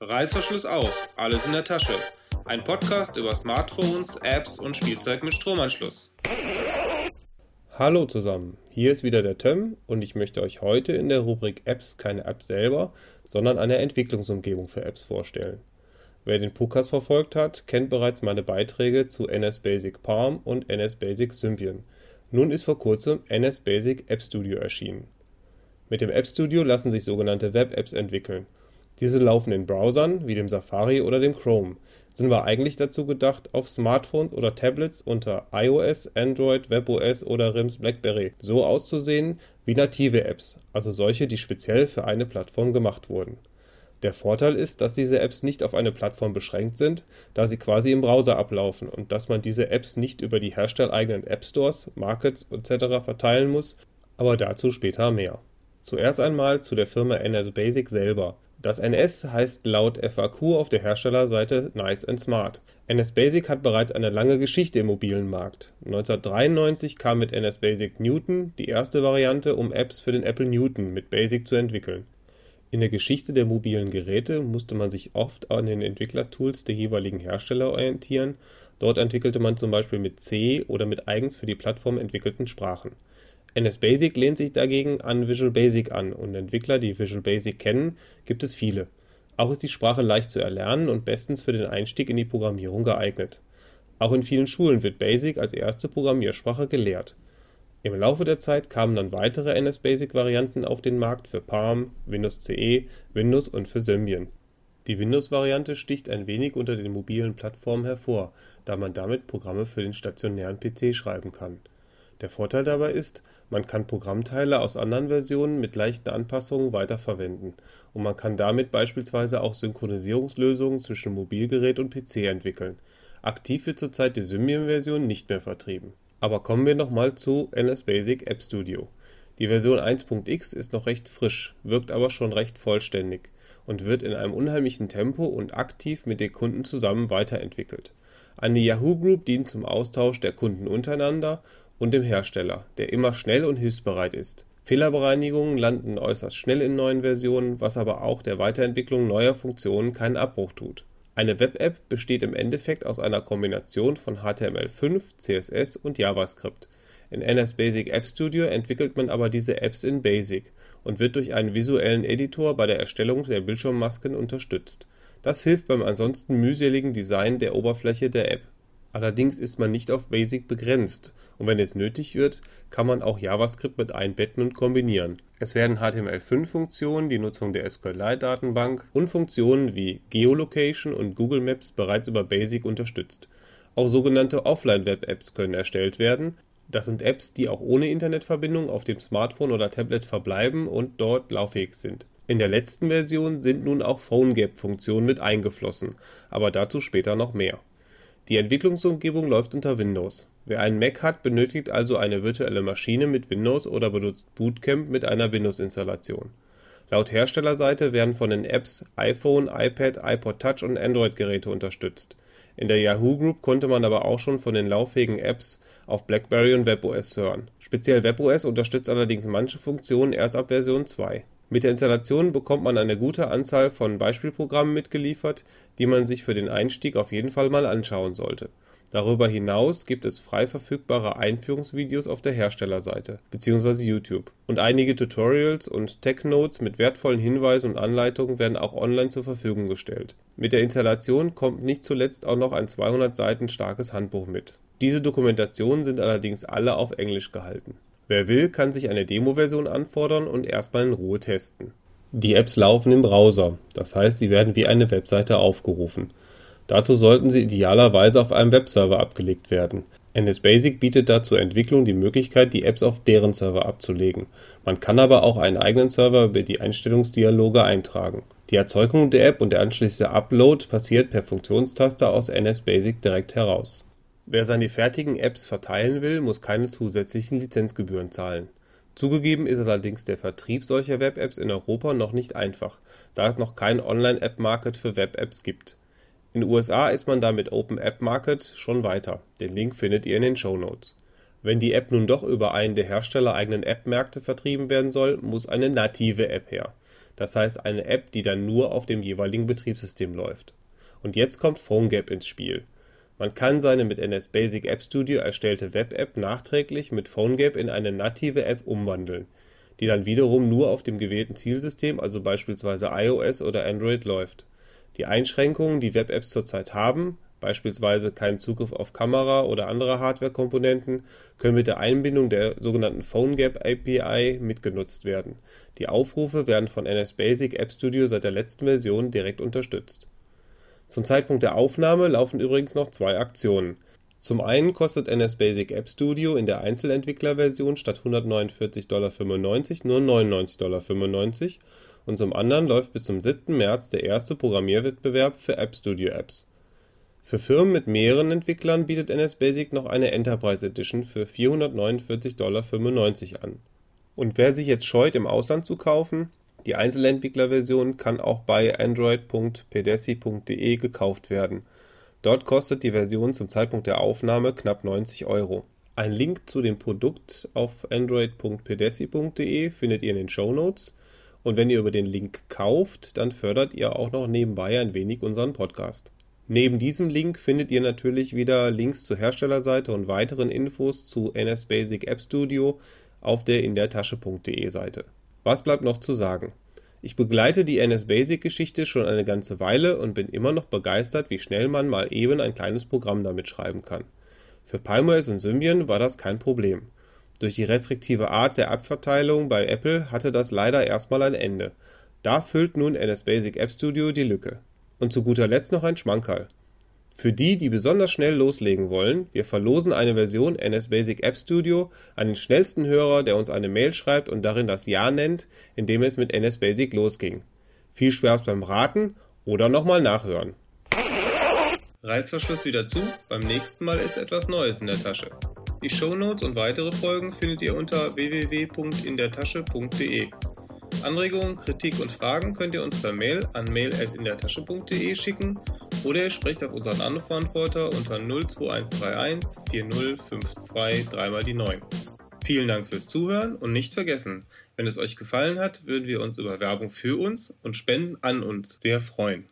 Reißverschluss auf, alles in der Tasche. Ein Podcast über Smartphones, Apps und Spielzeug mit Stromanschluss. Hallo zusammen, hier ist wieder der Töm und ich möchte euch heute in der Rubrik Apps keine App selber, sondern eine Entwicklungsumgebung für Apps vorstellen. Wer den Podcast verfolgt hat, kennt bereits meine Beiträge zu NS Basic Palm und NS Basic Symbian. Nun ist vor kurzem NS Basic App Studio erschienen. Mit dem App Studio lassen sich sogenannte Web-Apps entwickeln diese laufen in Browsern wie dem Safari oder dem Chrome, sind aber eigentlich dazu gedacht, auf Smartphones oder Tablets unter iOS, Android, WebOS oder RIMs Blackberry so auszusehen wie native Apps, also solche, die speziell für eine Plattform gemacht wurden. Der Vorteil ist, dass diese Apps nicht auf eine Plattform beschränkt sind, da sie quasi im Browser ablaufen und dass man diese Apps nicht über die herstelleigenen App Stores, Markets etc. verteilen muss, aber dazu später mehr. Zuerst einmal zu der Firma NS Basic selber das NS heißt laut FAQ auf der Herstellerseite Nice and Smart. NS Basic hat bereits eine lange Geschichte im mobilen Markt. 1993 kam mit NS Basic Newton die erste Variante, um Apps für den Apple Newton mit Basic zu entwickeln. In der Geschichte der mobilen Geräte musste man sich oft an den Entwicklertools der jeweiligen Hersteller orientieren, dort entwickelte man zum Beispiel mit C oder mit eigens für die Plattform entwickelten Sprachen NS Basic lehnt sich dagegen an Visual Basic an und Entwickler, die Visual Basic kennen, gibt es viele. Auch ist die Sprache leicht zu erlernen und bestens für den Einstieg in die Programmierung geeignet. Auch in vielen Schulen wird Basic als erste Programmiersprache gelehrt. Im Laufe der Zeit kamen dann weitere NS-Basic-Varianten auf den Markt für Palm, Windows CE, Windows und für Symbian. Die Windows-Variante sticht ein wenig unter den mobilen Plattformen hervor, da man damit Programme für den stationären PC schreiben kann der Vorteil dabei ist, man kann Programmteile aus anderen Versionen mit leichten Anpassungen weiterverwenden und man kann damit beispielsweise auch Synchronisierungslösungen zwischen Mobilgerät und PC entwickeln. Aktiv wird zurzeit die Symbian-Version nicht mehr vertrieben. Aber kommen wir nochmal zu NS Basic App Studio. Die Version 1.x ist noch recht frisch, wirkt aber schon recht vollständig und wird in einem unheimlichen Tempo und aktiv mit den Kunden zusammen weiterentwickelt. Eine Yahoo Group dient zum Austausch der Kunden untereinander und dem Hersteller, der immer schnell und hilfsbereit ist. Fehlerbereinigungen landen äußerst schnell in neuen Versionen, was aber auch der Weiterentwicklung neuer Funktionen keinen Abbruch tut. Eine Web-App besteht im Endeffekt aus einer Kombination von HTML5, CSS und JavaScript. In NS Basic App Studio entwickelt man aber diese Apps in Basic und wird durch einen visuellen Editor bei der Erstellung der Bildschirmmasken unterstützt. Das hilft beim ansonsten mühseligen Design der Oberfläche der App Allerdings ist man nicht auf Basic begrenzt und wenn es nötig wird, kann man auch JavaScript mit einbetten und kombinieren. Es werden HTML5-Funktionen, die Nutzung der SQLite-Datenbank und Funktionen wie Geolocation und Google Maps bereits über Basic unterstützt. Auch sogenannte Offline-Web-Apps können erstellt werden. Das sind Apps, die auch ohne Internetverbindung auf dem Smartphone oder Tablet verbleiben und dort lauffähig sind. In der letzten Version sind nun auch PhoneGap-Funktionen mit eingeflossen, aber dazu später noch mehr. Die Entwicklungsumgebung läuft unter Windows. Wer einen Mac hat, benötigt also eine virtuelle Maschine mit Windows oder benutzt Bootcamp mit einer Windows-Installation. Laut Herstellerseite werden von den Apps iPhone, iPad, iPod Touch und Android-Geräte unterstützt. In der Yahoo Group konnte man aber auch schon von den lauffähigen Apps auf BlackBerry und WebOS hören. Speziell WebOS unterstützt allerdings manche Funktionen erst ab Version 2 mit der Installation bekommt man eine gute Anzahl von Beispielprogrammen mitgeliefert, die man sich für den Einstieg auf jeden Fall mal anschauen sollte. Darüber hinaus gibt es frei verfügbare Einführungsvideos auf der Herstellerseite bzw. YouTube und einige Tutorials und Tech-Notes mit wertvollen Hinweisen und Anleitungen werden auch online zur Verfügung gestellt. Mit der Installation kommt nicht zuletzt auch noch ein 200 Seiten starkes Handbuch mit. Diese Dokumentationen sind allerdings alle auf Englisch gehalten Wer will, kann sich eine Demo-Version anfordern und erstmal in Ruhe testen. Die Apps laufen im Browser, das heißt, sie werden wie eine Webseite aufgerufen. Dazu sollten sie idealerweise auf einem Webserver abgelegt werden. NS Basic bietet da zur Entwicklung die Möglichkeit, die Apps auf deren Server abzulegen. Man kann aber auch einen eigenen Server über die Einstellungsdialoge eintragen. Die Erzeugung der App und der anschließende Upload passiert per Funktionstaster aus NS Basic direkt heraus Wer seine fertigen Apps verteilen will, muss keine zusätzlichen Lizenzgebühren zahlen. Zugegeben ist allerdings der Vertrieb solcher Web-Apps in Europa noch nicht einfach, da es noch kein Online-App-Market für Web-Apps gibt. In den USA ist man da mit Open App Market schon weiter, den Link findet ihr in den Show Notes. Wenn die App nun doch über einen der herstellereigenen App-Märkte vertrieben werden soll, muss eine native App her. das heißt eine App, die dann nur auf dem jeweiligen Betriebssystem läuft. Und jetzt kommt PhoneGap ins Spiel. Man kann seine mit NS Basic App Studio erstellte Web-App nachträglich mit PhoneGap in eine native App umwandeln, die dann wiederum nur auf dem gewählten Zielsystem, also beispielsweise iOS oder Android, läuft. Die Einschränkungen, die Web-Apps zurzeit haben, beispielsweise keinen Zugriff auf Kamera oder andere Hardware-Komponenten, können mit der Einbindung der sogenannten PhoneGap API mitgenutzt werden. Die Aufrufe werden von NS Basic App Studio seit der letzten Version direkt unterstützt. Zum Zeitpunkt der Aufnahme laufen übrigens noch zwei Aktionen. Zum einen kostet NS Basic App Studio in der Einzelentwicklerversion statt 149,95 Dollar nur 99,95 Dollar und zum anderen läuft bis zum 7. März der erste Programmierwettbewerb für App Studio Apps. Für Firmen mit mehreren Entwicklern bietet NS Basic noch eine Enterprise Edition für 449,95 Dollar an. Und wer sich jetzt scheut, im Ausland zu kaufen, die Einzelentwicklerversion kann auch bei android.pedesi.de gekauft werden. Dort kostet die Version zum Zeitpunkt der Aufnahme knapp 90 Euro. Ein Link zu dem Produkt auf android.pedesi.de findet ihr in den Show Notes. Und wenn ihr über den Link kauft, dann fördert ihr auch noch nebenbei ein wenig unseren Podcast. Neben diesem Link findet ihr natürlich wieder Links zur Herstellerseite und weiteren Infos zu NS Basic App Studio auf der indertasche.de Seite. Was bleibt noch zu sagen? Ich begleite die NS Basic Geschichte schon eine ganze Weile und bin immer noch begeistert, wie schnell man mal eben ein kleines Programm damit schreiben kann. Für PalmOS und Symbian war das kein Problem. Durch die restriktive Art der App-Verteilung bei Apple hatte das leider erstmal ein Ende. Da füllt nun NS Basic App Studio die Lücke. Und zu guter Letzt noch ein Schmankerl. Für die, die besonders schnell loslegen wollen, wir verlosen eine Version NS Basic App Studio an den schnellsten Hörer, der uns eine Mail schreibt und darin das Jahr nennt, in dem es mit NS Basic losging. Viel Spaß beim Raten oder nochmal nachhören. Reißverschluss wieder zu, beim nächsten Mal ist etwas Neues in der Tasche. Die Shownotes und weitere Folgen findet ihr unter www.indertasche.de. Anregungen, Kritik und Fragen könnt ihr uns per Mail an mail.indertasche.de schicken oder ihr sprecht auf unseren Anrufbeantworter unter 02131 4052 3 mal die 9. Vielen Dank fürs Zuhören und nicht vergessen, wenn es euch gefallen hat, würden wir uns über Werbung für uns und Spenden an uns sehr freuen.